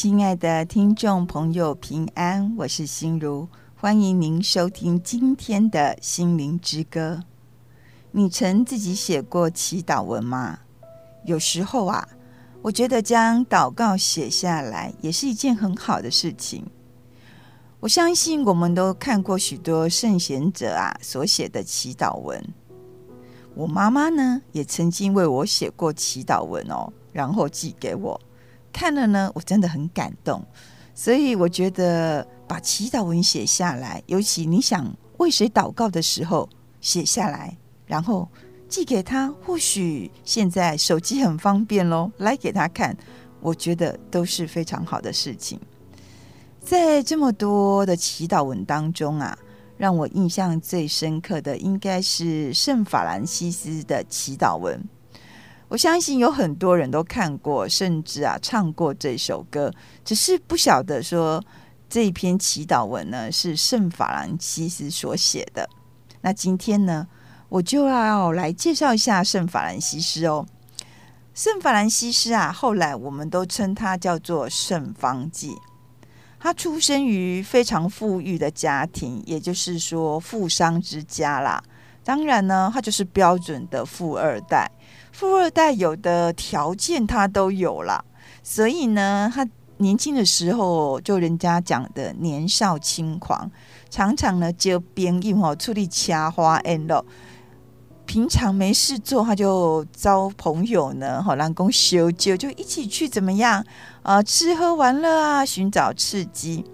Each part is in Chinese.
亲爱的听众朋友，平安，我是心如，欢迎您收听今天的心灵之歌。你曾自己写过祈祷文吗？有时候啊，我觉得将祷告写下来也是一件很好的事情。我相信我们都看过许多圣贤者啊所写的祈祷文。我妈妈呢，也曾经为我写过祈祷文哦，然后寄给我。看了呢，我真的很感动，所以我觉得把祈祷文写下来，尤其你想为谁祷告的时候写下来，然后寄给他，或许现在手机很方便喽，来给他看，我觉得都是非常好的事情。在这么多的祈祷文当中啊，让我印象最深刻的应该是圣法兰西斯的祈祷文。我相信有很多人都看过，甚至啊唱过这首歌，只是不晓得说这篇祈祷文呢是圣法兰西斯所写的。那今天呢，我就要来介绍一下圣法兰西斯哦。圣法兰西斯啊，后来我们都称他叫做圣方济。他出生于非常富裕的家庭，也就是说富商之家啦。当然呢，他就是标准的富二代。富二代有的条件他都有了，所以呢，他年轻的时候就人家讲的年少轻狂，常常呢就边用哦出力掐花 and 平常没事做，他就招朋友呢，好让公修就就一起去怎么样啊、呃？吃喝玩乐啊，寻找刺激。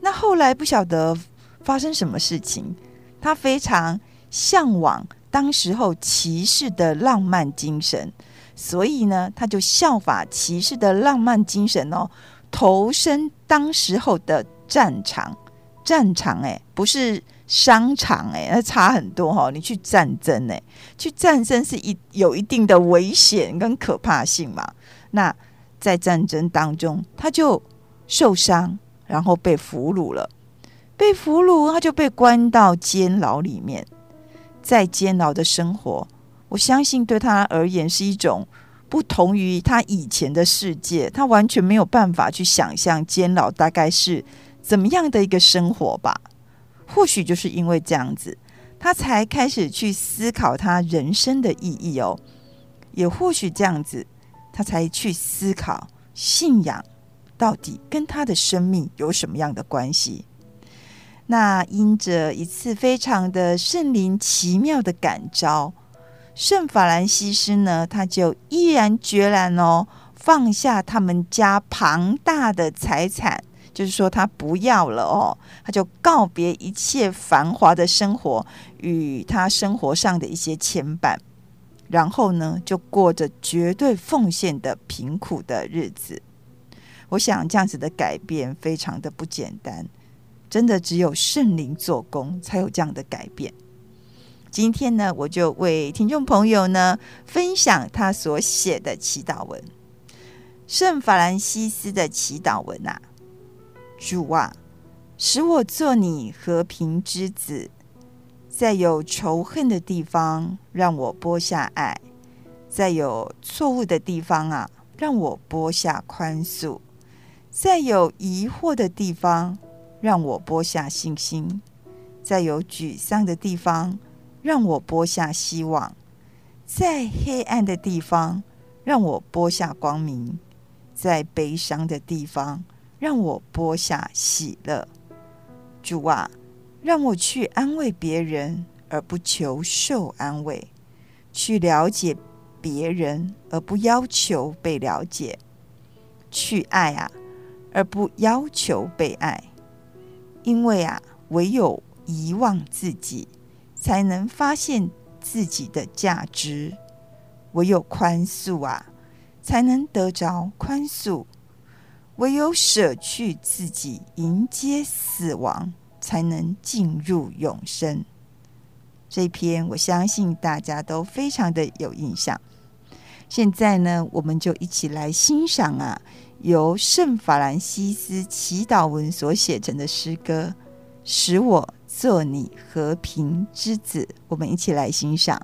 那后来不晓得发生什么事情，他非常向往。当时候骑士的浪漫精神，所以呢，他就效法骑士的浪漫精神哦，投身当时候的战场。战场哎，不是商场哎，那差很多哈、哦。你去战争哎，去战争是一有一定的危险跟可怕性嘛。那在战争当中，他就受伤，然后被俘虏了。被俘虏，他就被关到监牢里面。在监牢的生活，我相信对他而言是一种不同于他以前的世界，他完全没有办法去想象监牢大概是怎么样的一个生活吧。或许就是因为这样子，他才开始去思考他人生的意义哦。也或许这样子，他才去思考信仰到底跟他的生命有什么样的关系。那因着一次非常的圣灵奇妙的感召，圣法兰西斯呢，他就毅然决然哦，放下他们家庞大的财产，就是说他不要了哦，他就告别一切繁华的生活与他生活上的一些牵绊，然后呢，就过着绝对奉献的贫苦的日子。我想这样子的改变非常的不简单。真的只有圣灵做工，才有这样的改变。今天呢，我就为听众朋友呢分享他所写的祈祷文，圣法兰西斯的祈祷文啊，主啊，使我做你和平之子，在有仇恨的地方，让我播下爱；在有错误的地方啊，让我播下宽恕；在有疑惑的地方。让我播下信心，在有沮丧的地方，让我播下希望；在黑暗的地方，让我播下光明；在悲伤的地方，让我播下喜乐。主啊，让我去安慰别人，而不求受安慰；去了解别人，而不要求被了解；去爱啊，而不要求被爱。因为啊，唯有遗忘自己，才能发现自己的价值；唯有宽恕啊，才能得着宽恕；唯有舍去自己，迎接死亡，才能进入永生。这篇我相信大家都非常的有印象。现在呢，我们就一起来欣赏啊。由圣法兰西斯祈祷文所写成的诗歌，使我做你和平之子。我们一起来欣赏。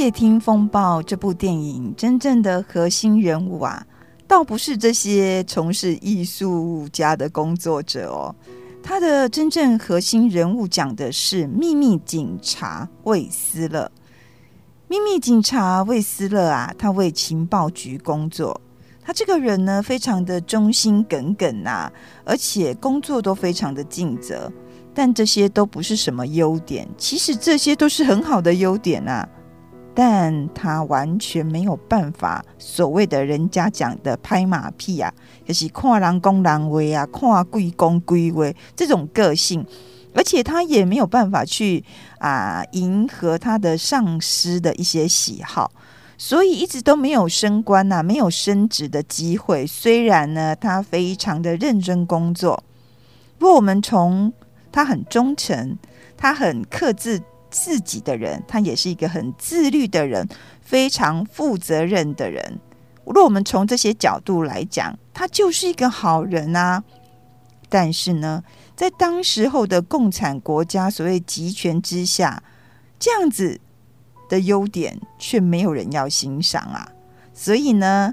窃听风暴》这部电影真正的核心人物啊，倒不是这些从事艺术家的工作者哦，他的真正核心人物讲的是秘密警察魏斯勒。秘密警察魏斯勒啊，他为情报局工作，他这个人呢，非常的忠心耿耿啊，而且工作都非常的尽责。但这些都不是什么优点，其实这些都是很好的优点啊。但他完全没有办法，所谓的人家讲的拍马屁啊，就是看人公人威啊，看贵公贵威这种个性，而且他也没有办法去啊迎合他的上司的一些喜好，所以一直都没有升官呐、没有升职的机会。虽然呢，他非常的认真工作，不过我们从他很忠诚，他很克制。自己的人，他也是一个很自律的人，非常负责任的人。如果我们从这些角度来讲，他就是一个好人啊。但是呢，在当时候的共产国家所谓集权之下，这样子的优点却没有人要欣赏啊。所以呢，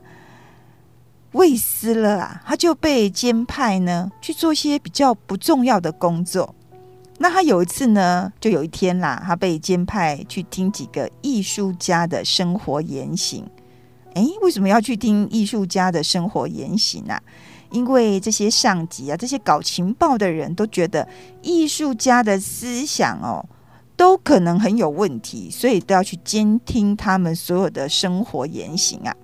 魏斯勒啊，他就被监派呢去做一些比较不重要的工作。那他有一次呢，就有一天啦，他被监派去听几个艺术家的生活言行。诶，为什么要去听艺术家的生活言行啊？因为这些上级啊，这些搞情报的人都觉得艺术家的思想哦，都可能很有问题，所以都要去监听他们所有的生活言行啊。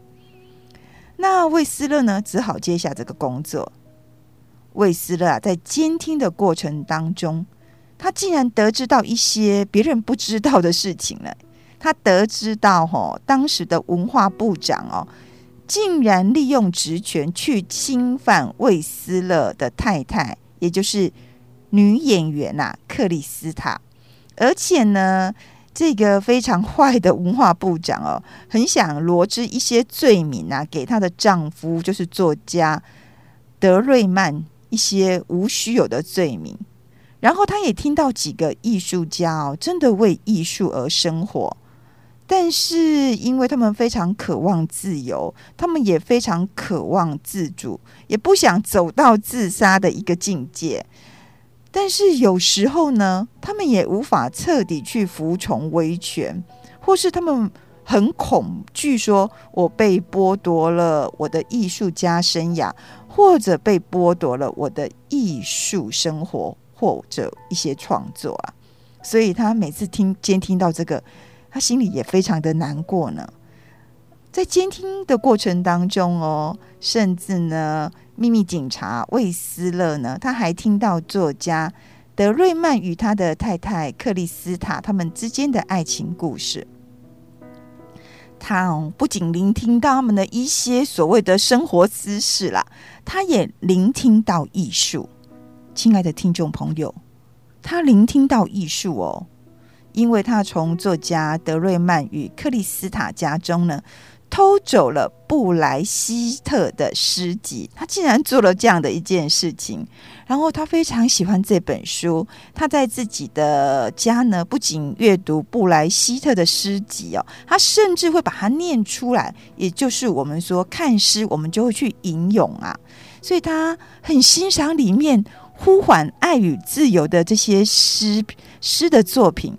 那魏斯勒呢，只好接下这个工作。魏斯勒啊，在监听的过程当中，他竟然得知到一些别人不知道的事情了。他得知到，哦，当时的文化部长哦，竟然利用职权去侵犯魏斯勒的太太，也就是女演员呐、啊，克里斯塔。而且呢，这个非常坏的文化部长哦，很想罗织一些罪名啊，给她的丈夫，就是作家德瑞曼一些无须有的罪名。然后他也听到几个艺术家哦，真的为艺术而生活，但是因为他们非常渴望自由，他们也非常渴望自主，也不想走到自杀的一个境界。但是有时候呢，他们也无法彻底去服从威权，或是他们很恐惧，说我被剥夺了我的艺术家生涯，或者被剥夺了我的艺术生活。或者一些创作啊，所以他每次听监听到这个，他心里也非常的难过呢。在监听的过程当中哦，甚至呢，秘密警察魏斯勒呢，他还听到作家德瑞曼与他的太太克里斯塔他们之间的爱情故事。他哦，不仅聆听到他们的一些所谓的生活私事啦，他也聆听到艺术。亲爱的听众朋友，他聆听到艺术哦，因为他从作家德瑞曼与克里斯塔家中呢偷走了布莱希特的诗集，他竟然做了这样的一件事情。然后他非常喜欢这本书，他在自己的家呢不仅阅读布莱希特的诗集哦，他甚至会把它念出来，也就是我们说看诗，我们就会去吟咏啊，所以他很欣赏里面。呼唤爱与自由的这些诗诗的作品，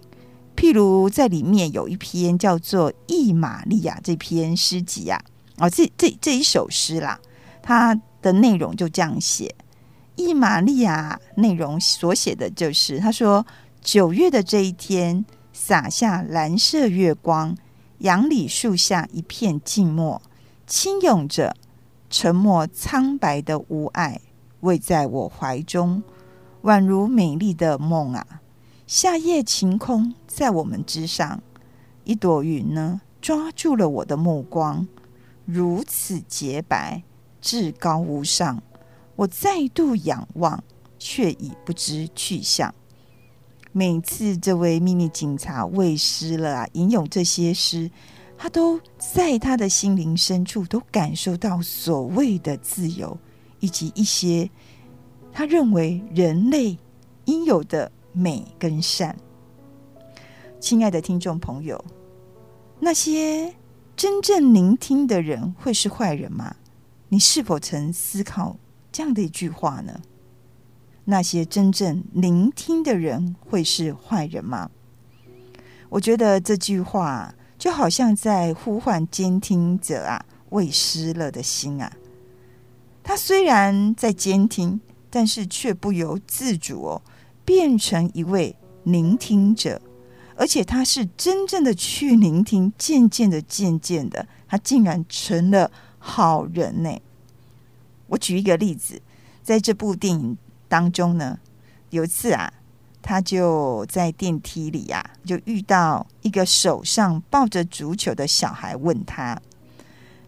譬如在里面有一篇叫做《意玛利亚》这篇诗集啊，哦，这这这一首诗啦，它的内容就这样写：意玛利亚内容所写的就是，他说九月的这一天，洒下蓝色月光，杨李树下一片静默，轻涌着沉默苍白的无爱。偎在我怀中，宛如美丽的梦啊！夏夜晴空在我们之上，一朵云呢，抓住了我的目光，如此洁白，至高无上。我再度仰望，却已不知去向。每次这位秘密警察魏斯勒啊，引用这些诗，他都在他的心灵深处都感受到所谓的自由，以及一些他认为人类应有的美跟善。亲爱的听众朋友，那些真正聆听的人会是坏人吗？你是否曾思考这样的一句话呢？那些真正聆听的人会是坏人吗？我觉得这句话就好像在呼唤监听者啊，未失了的心啊。他虽然在监听，但是却不由自主哦，变成一位聆听者，而且他是真正的去聆听。渐渐的，渐渐的，他竟然成了好人呢。我举一个例子，在这部电影。当中呢，有一次啊，他就在电梯里啊，就遇到一个手上抱着足球的小孩，问他，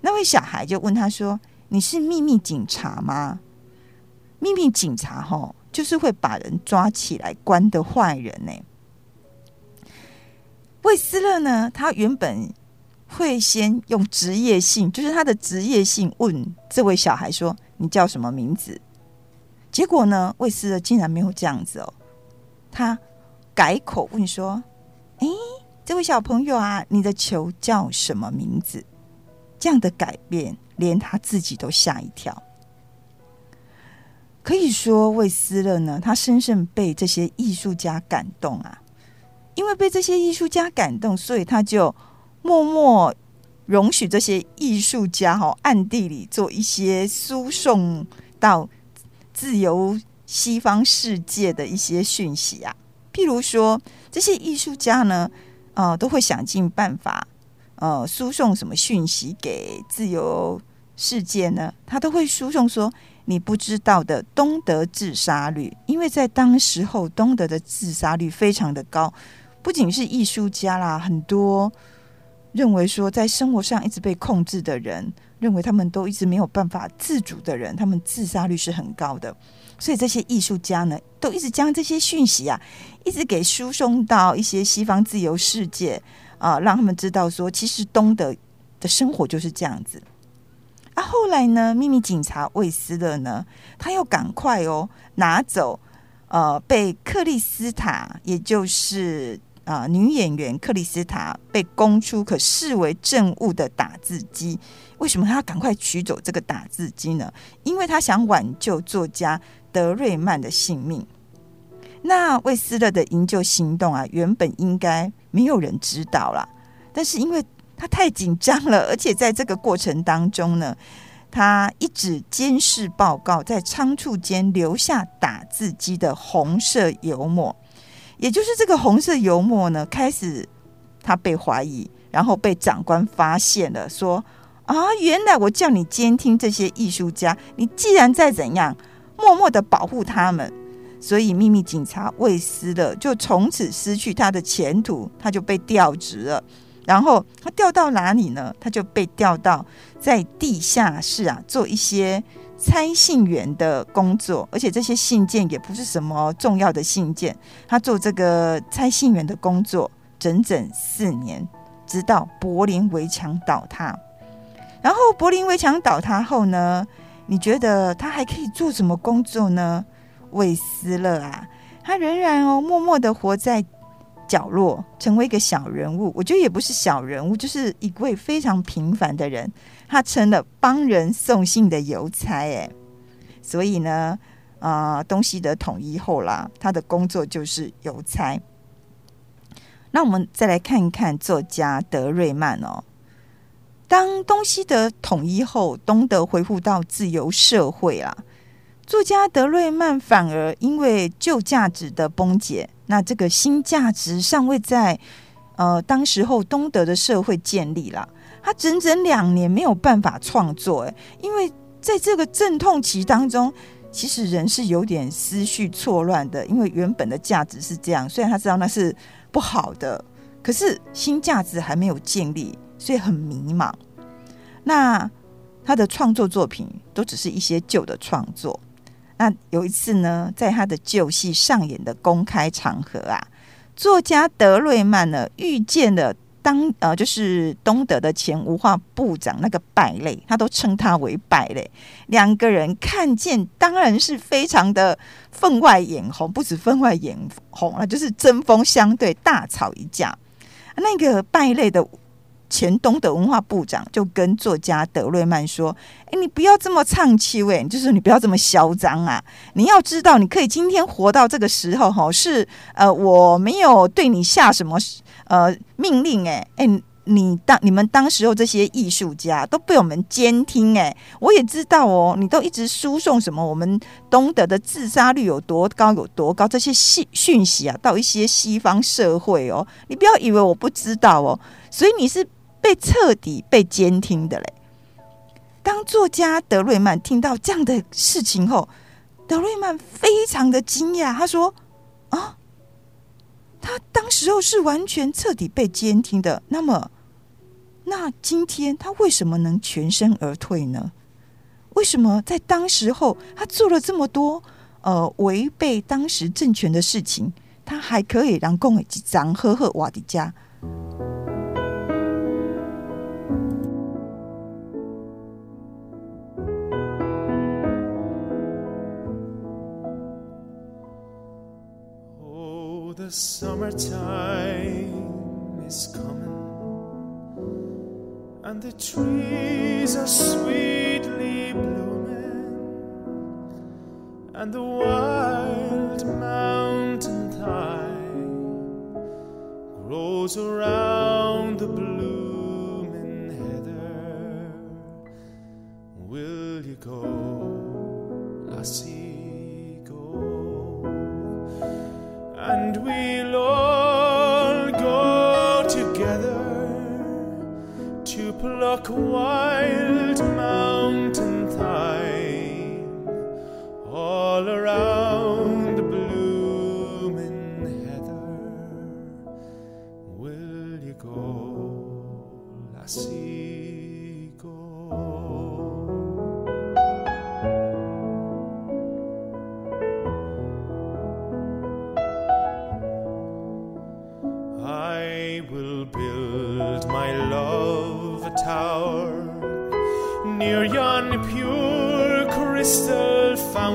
那位小孩就问他说：“你是秘密警察吗？”秘密警察吼，就是会把人抓起来关的坏人呢。魏斯勒呢，他原本会先用职业性，就是他的职业性问这位小孩说：“你叫什么名字？”结果呢，魏斯勒竟然没有这样子哦，他改口问说：“哎，这位小朋友啊，你的球叫什么名字？”这样的改变，连他自己都吓一跳。可以说，魏斯勒呢，他深深被这些艺术家感动啊，因为被这些艺术家感动，所以他就默默容许这些艺术家哈、哦，暗地里做一些输送到。自由西方世界的一些讯息啊，譬如说，这些艺术家呢，呃，都会想尽办法，呃，输送什么讯息给自由世界呢？他都会输送说，你不知道的东德自杀率，因为在当时候，东德的自杀率非常的高，不仅是艺术家啦，很多认为说在生活上一直被控制的人。认为他们都一直没有办法自主的人，他们自杀率是很高的。所以这些艺术家呢，都一直将这些讯息啊，一直给输送到一些西方自由世界啊、让他们知道说，其实东德的生活就是这样子。啊，后来呢，秘密警察魏斯勒呢，他要赶快哦拿走呃被克里斯塔，也就是。啊、呃，女演员克里斯塔被供出可视为证物的打字机，为什么他要赶快取走这个打字机呢？因为他想挽救作家德瑞曼的性命。那魏斯勒的营救行动啊，原本应该没有人知道啦，但是因为他太紧张了，而且在这个过程当中呢，他一直监视报告在仓促间留下打字机的红色油墨。也就是这个红色油墨呢，开始他被怀疑，然后被长官发现了，说啊，原来我叫你监听这些艺术家，你既然再怎样默默的保护他们，所以秘密警察魏斯勒就从此失去他的前途，他就被调职了。然后他调到哪里呢？他就被调到在地下室啊，做一些。拆信员的工作，而且这些信件也不是什么重要的信件。他做这个拆信员的工作整整四年，直到柏林围墙倒塌。然后柏林围墙倒塌后呢，你觉得他还可以做什么工作呢？魏斯勒啊，他仍然哦默默的活在角落，成为一个小人物。我觉得也不是小人物，就是一位非常平凡的人。他成了帮人送信的邮差，哎，所以呢，啊、呃，东西德统一后啦，他的工作就是邮差。那我们再来看一看作家德瑞曼哦。当东西德统一后，东德恢复到自由社会啊，作家德瑞曼反而因为旧价值的崩解，那这个新价值尚未在呃当时候东德的社会建立了。他整整两年没有办法创作，哎，因为在这个阵痛期当中，其实人是有点思绪错乱的。因为原本的价值是这样，虽然他知道那是不好的，可是新价值还没有建立，所以很迷茫。那他的创作作品都只是一些旧的创作。那有一次呢，在他的旧戏上演的公开场合啊，作家德瑞曼呢遇见了。当呃，就是东德的前文化部长那个败类，他都称他为败类。两个人看见当然是非常的分外眼红，不止分外眼红啊，就是针锋相对，大吵一架。那个败类的前东德文化部长就跟作家德瑞曼说：“哎，你不要这么唱气味，就是你不要这么嚣张啊！你要知道，你可以今天活到这个时候，哈，是呃，我没有对你下什么。”呃，命令诶，诶，你当你们当时候这些艺术家都被我们监听诶，我也知道哦，你都一直输送什么我们东德的自杀率有多高有多高这些信讯息啊，到一些西方社会哦，你不要以为我不知道哦，所以你是被彻底被监听的嘞。当作家德瑞曼听到这样的事情后，德瑞曼非常的惊讶，他说啊。他当时候是完全彻底被监听的，那么，那今天他为什么能全身而退呢？为什么在当时候他做了这么多呃违背当时政权的事情，他还可以让共几张赫赫瓦迪加？The summertime is coming, and the trees are sweetly blooming, and the wild mountain thyme grows around walk.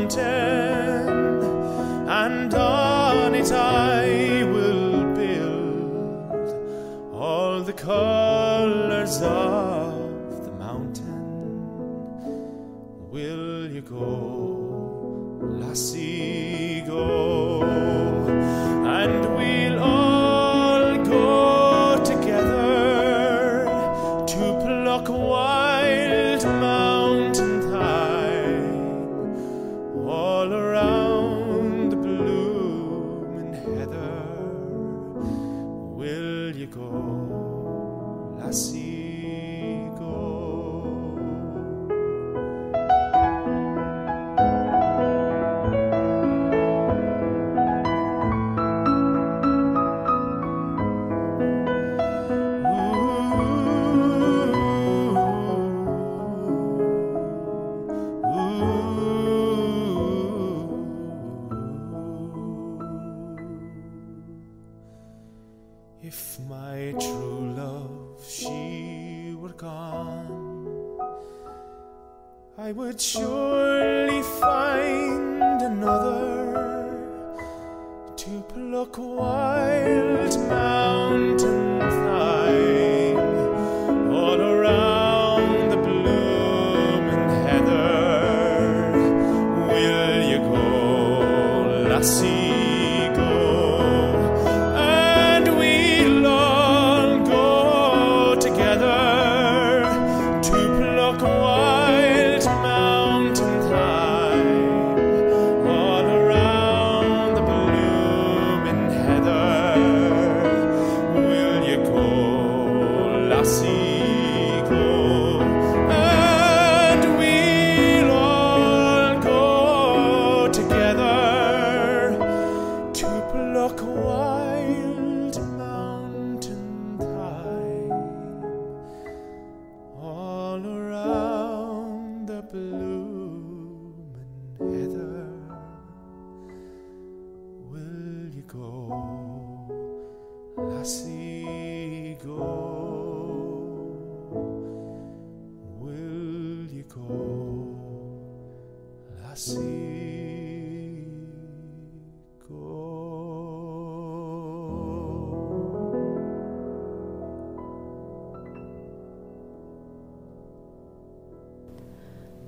Fountain, and on it I will build all the colors of the mountain. Will you go,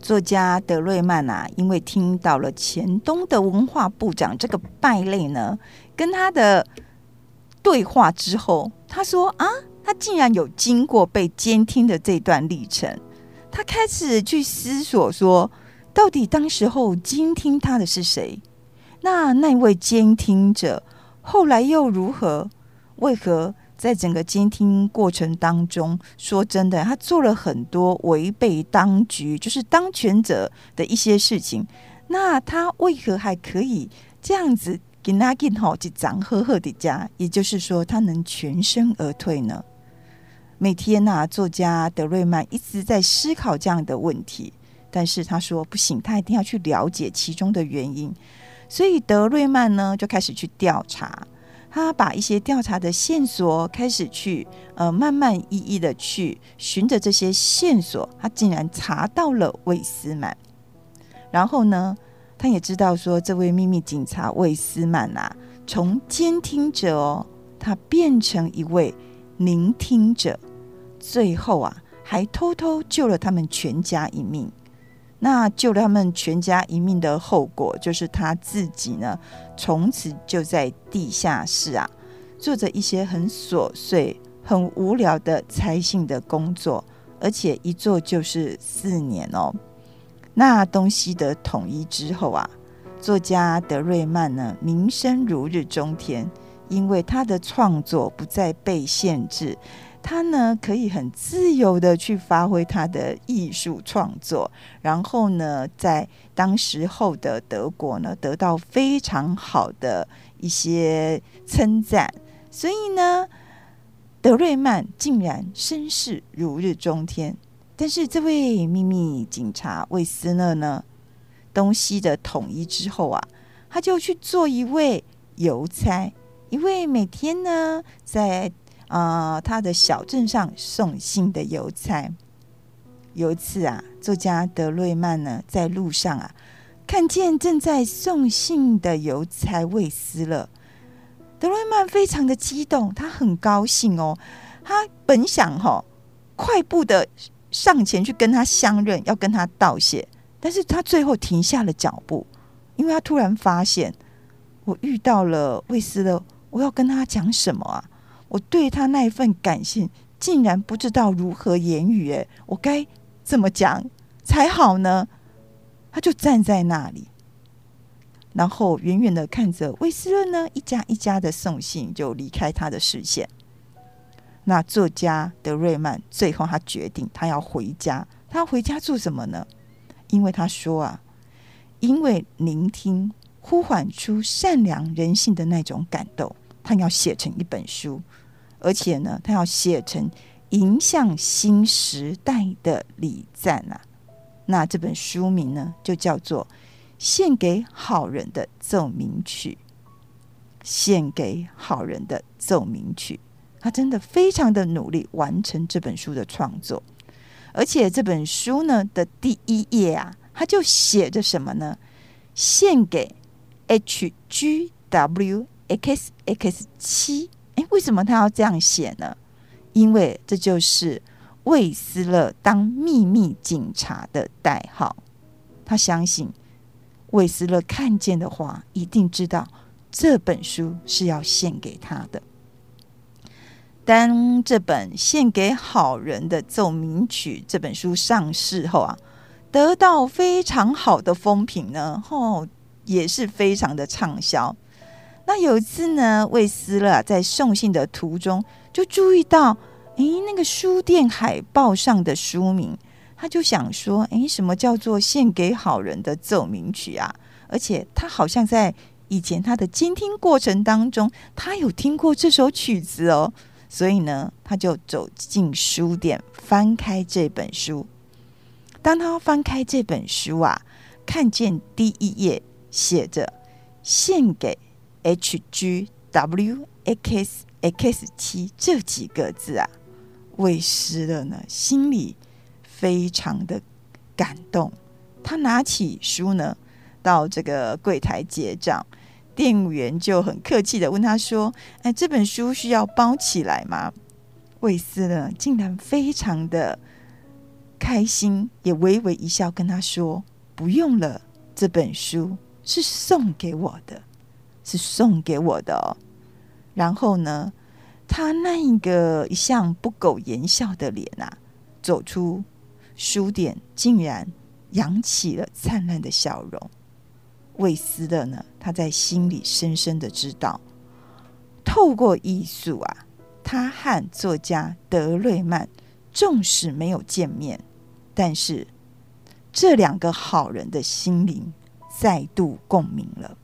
作家德瑞曼啊，因为听到了前东的文化部长这个败类呢，跟他的对话之后，他说啊，他竟然有经过被监听的这段历程。他开始去思索说，到底当时候监听他的是谁？那那位监听者后来又如何？为何？在整个监听过程当中，说真的，他做了很多违背当局，就是当权者的一些事情。那他为何还可以这样子给他给好几张赫赫的家？也就是说，他能全身而退呢？每天呐、啊，作家德瑞曼一直在思考这样的问题，但是他说不行，他一定要去了解其中的原因。所以德瑞曼呢，就开始去调查。他把一些调查的线索开始去呃慢慢一一的去循着这些线索，他竟然查到了魏斯曼。然后呢，他也知道说这位秘密警察魏斯曼啊，从监听者哦，他变成一位聆听者，最后啊还偷偷救了他们全家一命。那救了他们全家一命的后果，就是他自己呢，从此就在地下室啊，做着一些很琐碎、很无聊的拆信的工作，而且一做就是四年哦。那东西的统一之后啊，作家德瑞曼呢，名声如日中天，因为他的创作不再被限制。他呢，可以很自由的去发挥他的艺术创作，然后呢，在当时候的德国呢，得到非常好的一些称赞。所以呢，德瑞曼竟然声势如日中天。但是这位秘密警察魏斯勒呢，东西的统一之后啊，他就去做一位邮差，一位每天呢在。啊、他的小镇上送信的邮差。有一次啊，作家德瑞曼呢在路上啊，看见正在送信的邮差魏斯勒。德瑞曼非常的激动，他很高兴哦。他本想哈、哦、快步的上前去跟他相认，要跟他道谢，但是他最后停下了脚步，因为他突然发现，我遇到了魏斯勒，我要跟他讲什么啊？我对他那一份感性，竟然不知道如何言语，哎，我该怎么讲才好呢？他就站在那里，然后远远的看着威斯勒呢，一家一家的送信，就离开他的视线。那作家德瑞曼最后他决定，他要回家。他回家做什么呢？因为他说啊，因为聆听呼唤出善良人性的那种感动，他要写成一本书。而且呢，他要写成迎向新时代的礼赞啊。那这本书名呢，就叫做《献给好人的奏鸣曲》。献给好人的奏鸣曲，他真的非常的努力完成这本书的创作。而且这本书呢的第一页啊，他就写着什么呢？献给 H G W X X 七。诶，为什么他要这样写呢？因为这就是魏斯勒当秘密警察的代号。他相信魏斯勒看见的话，一定知道这本书是要献给他的。当这本《献给好人的奏鸣曲》这本书上市后啊，得到非常好的风评呢，哦，也是非常的畅销。那有一次呢，魏斯勒在送信的途中就注意到，诶，那个书店海报上的书名，他就想说，诶，什么叫做献给好人的奏鸣曲啊？而且他好像在以前他的监听过程当中，他有听过这首曲子哦。所以呢，他就走进书店，翻开这本书。当他翻开这本书啊，看见第一页写着“献给”。H G W X X 七这几个字啊，魏斯的呢，心里非常的感动。他拿起书呢，到这个柜台结账，店员就很客气的问他说：“哎，这本书需要包起来吗？”卫斯呢，竟然非常的开心，也微微一笑，跟他说：“不用了，这本书是送给我的，是送给我的哦。”然后呢，他那一个一向不苟言笑的脸啊，走出书店，竟然扬起了灿烂的笑容。魏斯的呢，他在心里深深的知道，透过艺术啊。他和作家德瑞曼纵使没有见面，但是这两个好人的心灵再度共鸣了。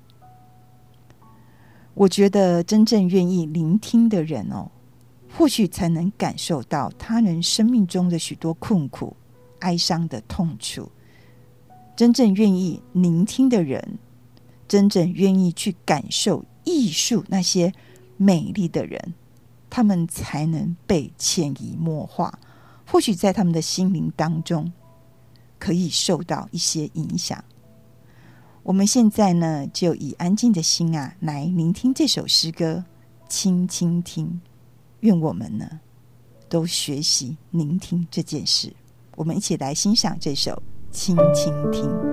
我觉得真正愿意聆听的人哦，或许才能感受到他人生命中的许多困苦、哀伤的痛处。真正愿意聆听的人，真正愿意去感受艺术那些美丽的人。他们才能被潜移默化，或许在他们的心灵当中可以受到一些影响。我们现在呢，就以安静的心啊，来聆听这首诗歌，轻轻听。愿我们呢，都学习聆听这件事。我们一起来欣赏这首《轻轻听》。《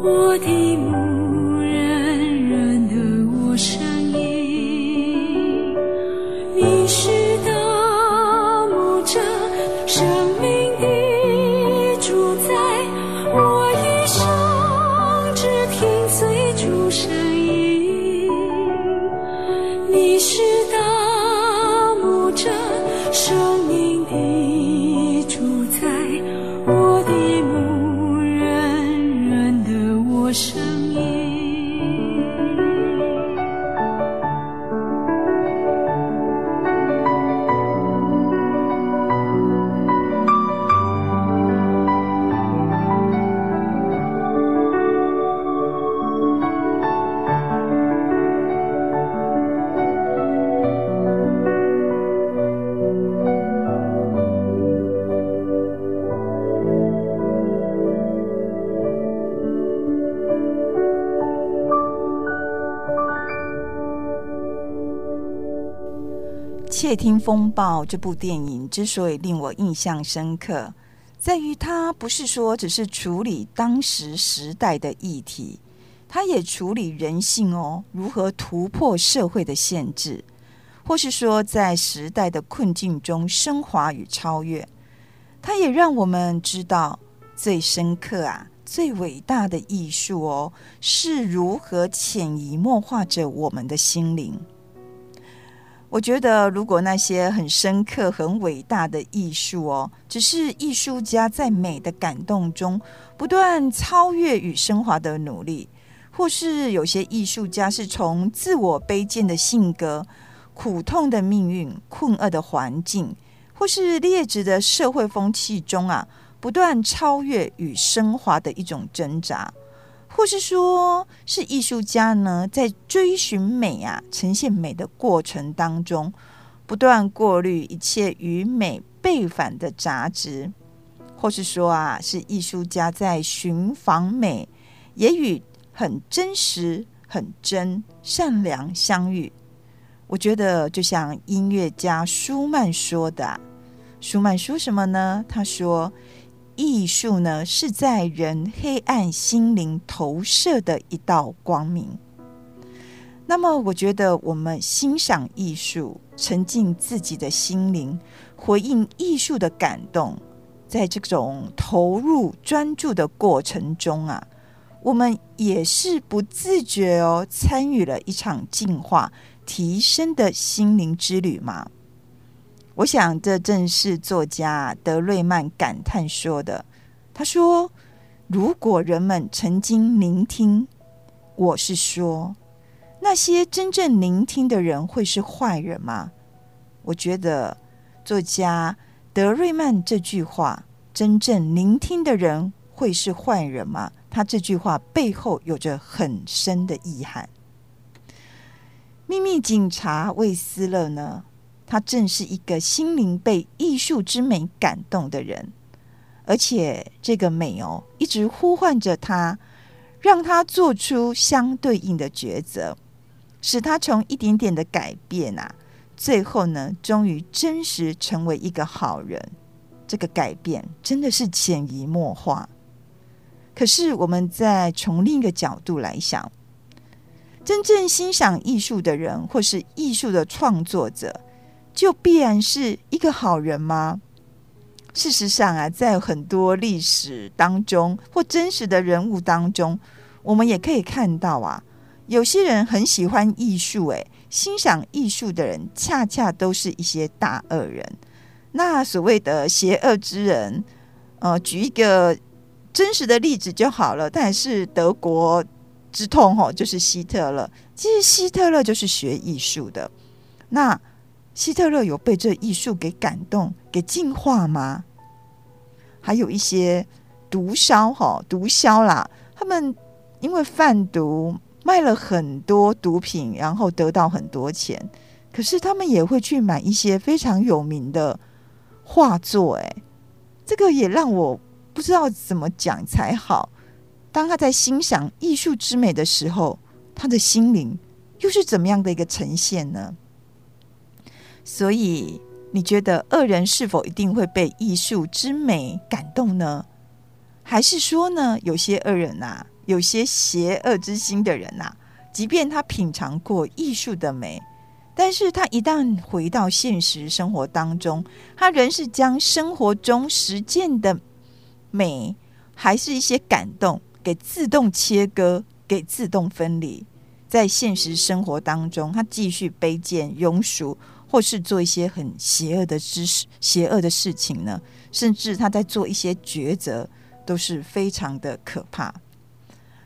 我的梦》这部电影之所以令我印象深刻，在于它不是说只是处理当时时代的议题，它也处理人性哦，如何突破社会的限制，或是说在时代的困境中升华与超越。它也让我们知道最深刻啊、最伟大的艺术哦，是如何潜移默化着我们的心灵。我觉得，如果那些很深刻、很伟大的艺术哦，只是艺术家在美的感动中不断超越与升华的努力，或是有些艺术家是从自我卑贱的性格、苦痛的命运、困厄的环境，或是劣质的社会风气中啊，不断超越与升华的一种挣扎。或是说，是艺术家呢，在追寻美啊、呈现美的过程当中，不断过滤一切与美背反的杂质；或是说啊，是艺术家在寻访美，也与很真实、很真、善良相遇。我觉得，就像音乐家舒曼说的，舒曼说什么呢？他说。艺术呢，是在人黑暗心灵投射的一道光明。那么，我觉得我们欣赏艺术，沉浸自己的心灵，回应艺术的感动，在这种投入专注的过程中啊，我们也是不自觉哦，参与了一场进化、提升的心灵之旅嘛。我想，这正是作家德瑞曼感叹说的。他说：“如果人们曾经聆听，我是说，那些真正聆听的人会是坏人吗？”我觉得，作家德瑞曼这句话“真正聆听的人会是坏人吗？”他这句话背后有着很深的意涵。秘密警察魏斯勒呢？他正是一个心灵被艺术之美感动的人，而且这个美哦，一直呼唤着他，让他做出相对应的抉择，使他从一点点的改变啊，最后呢，终于真实成为一个好人。这个改变真的是潜移默化。可是我们再从另一个角度来想，真正欣赏艺术的人，或是艺术的创作者。就必然是一个好人吗？事实上啊，在很多历史当中或真实的人物当中，我们也可以看到啊，有些人很喜欢艺术，诶，欣赏艺术的人，恰恰都是一些大恶人。那所谓的邪恶之人，呃，举一个真实的例子就好了，但是德国之痛吼，就是希特勒。其实希特勒就是学艺术的，那。希特勒有被这艺术给感动、给净化吗？还有一些毒枭哈，毒枭啦，他们因为贩毒卖了很多毒品，然后得到很多钱，可是他们也会去买一些非常有名的画作。哎，这个也让我不知道怎么讲才好。当他在欣赏艺术之美的时候，他的心灵又是怎么样的一个呈现呢？所以，你觉得恶人是否一定会被艺术之美感动呢？还是说呢，有些恶人呐、有些邪恶之心的人呐、即便他品尝过艺术的美，但是他一旦回到现实生活当中，他仍是将生活中实践的美，还是一些感动，给自动切割，给自动分离。在现实生活当中，他继续卑贱、庸俗，或是做一些很邪恶的知识、邪恶的事情呢？甚至他在做一些抉择，都是非常的可怕。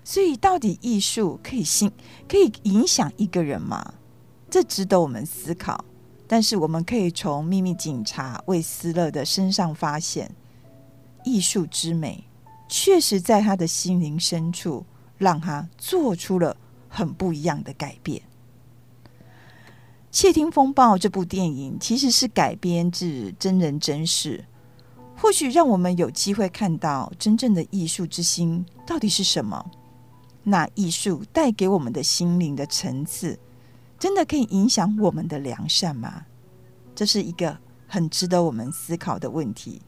所以，到底艺术可以心可以影响一个人吗？这值得我们思考。但是，我们可以从秘密警察魏斯勒的身上发现，艺术之美确实在他的心灵深处，让他做出了很不一样的改变。《窃听风暴》这部电影其实是改编自真人真事，或许让我们有机会看到真正的艺术之心到底是什么。那艺术带给我们的心灵的层次，真的可以影响我们的良善吗？这是一个很值得我们思考的问题。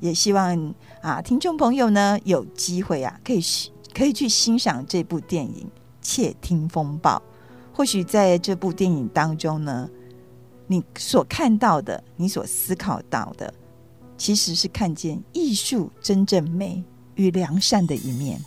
也希望啊，听众朋友呢有机会啊，可以可以去欣赏这部电影《窃听风暴》。或许在这部电影当中呢，你所看到的，你所思考到的，其实是看见艺术真正美与良善的一面。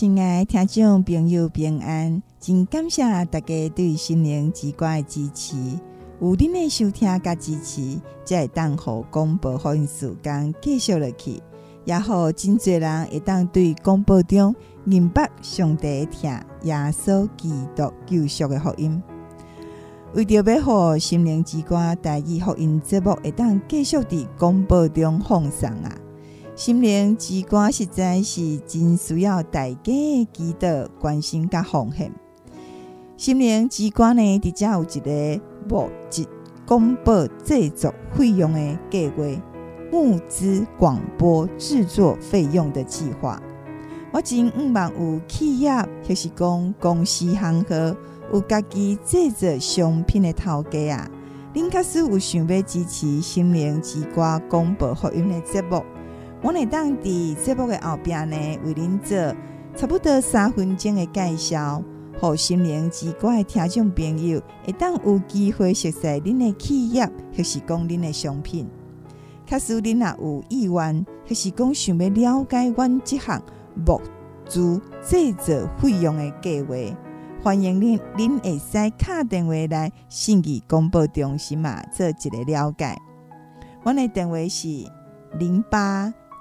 亲爱听众朋友平安，真感谢大家对心灵之歌的支持。有恁的收听甲支持，才会当互广播福音时间继续落去，也好真侪人会当对广播中明白上帝听耶稣基督救赎的福音。为着要互心灵之歌台语福音节目会当继续伫广播中放送啊！心灵之歌实在是真需要大家的祈祷、关心甲奉献。心灵之歌呢，伫遮有一个募集广播制作费用的计划，募资广播制作费用的计划。我真毋望有企业就是讲公司行号有家己制作商品的头家啊，恁确实有想要支持心灵之歌广播福音的节目。我会当伫节目的后边呢，为恁做差不多三分钟的介绍，互心灵之歌的听众朋友会当有机会熟悉恁的企业，或是讲恁的商品。假使恁若有意愿，或是讲想要了解阮这项募资制作费用的计划，欢迎恁恁会使敲电话来信义广播中心嘛，做一个了解。阮的电话是零八。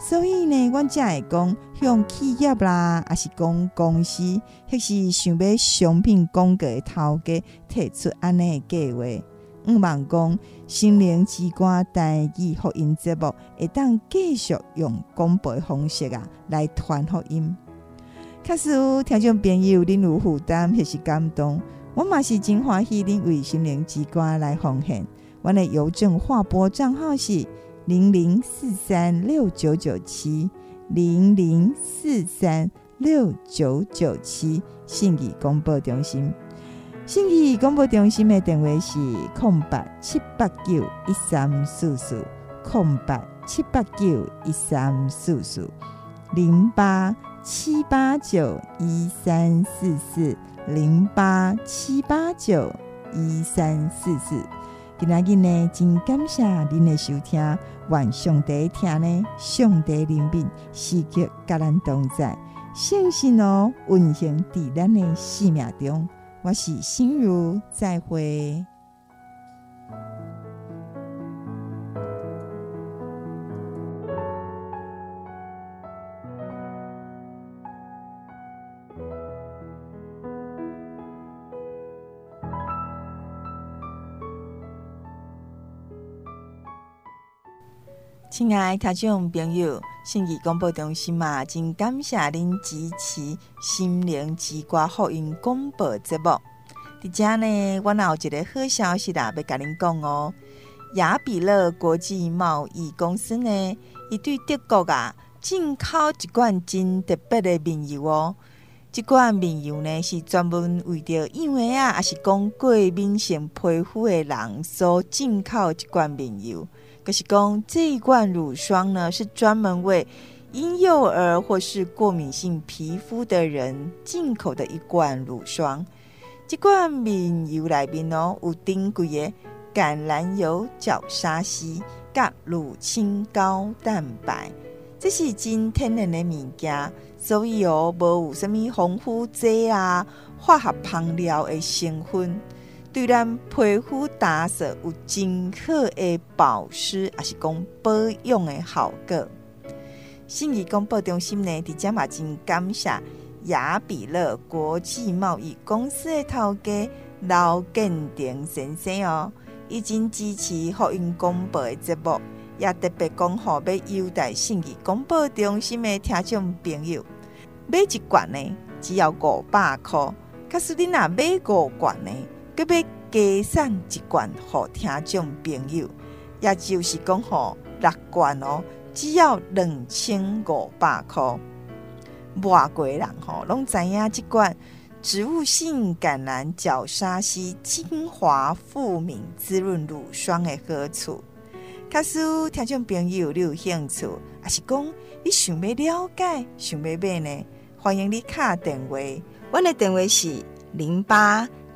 所以呢，阮才会讲向企业啦，还是讲公司，迄是想要商品广告的头家提出安尼的计划。毋望讲心灵之歌台语福音节目会当继续用广播方式啊来传福音。确实有听众朋友恁有负担迄是感动，我嘛是真欢喜恁为心灵之歌来奉献。阮的邮政划拨账号是。零零四三六九九七零零四三六九九七，信义广播中心。信义广播中心的电话是空八七八九一三四四空八七八九一三四四零八七八九一三四四零八七八九一三四四。今仔日呢，真感谢您的收听。愿上帝听呢，上帝怜悯，时刻甲咱同在，相信哦，运行伫咱的生命中。我是心如，再会。亲爱听众朋友，信义广播中心嘛，真感谢您支持心灵之歌福音广播节目。伫遮呢，我有一个好消息啦，要甲您讲哦。雅比乐国际贸易公司呢，伊对德国啊进口一罐真特别的面油哦。这罐面油呢，是专门为着因为啊，也是讲过敏性皮肤的人所进口一罐面油。可是讲这一罐乳霜呢，是专门为婴幼儿或是过敏性皮肤的人进口的一罐乳霜。这罐面油里面哦，有珍贵的橄榄油、角鲨烯、甲乳清高蛋白，这是真天然的物件，所以哦，无有什么防腐剂啊、化学香料的成分。对咱皮肤打扫有真好的保湿，还是讲保养的效果。信义广播中心呢，伫遮嘛真感谢雅比乐国际贸易公司的头家刘建廷先生哦，已经支持福音广播的节目，也特别讲好要优待信义广播中心的听众朋友，买一罐呢只要五百块，可是你若买五罐呢，佮要加送一罐给听众朋友，也就是讲好六罐哦，只要两千五百块。外国人吼拢知影这罐植物性橄榄角鲨烯精华富敏滋润乳霜的好处。假使听众朋友你有兴趣，还是讲你想要了解、想要买呢？欢迎你卡电话，我的电话是零八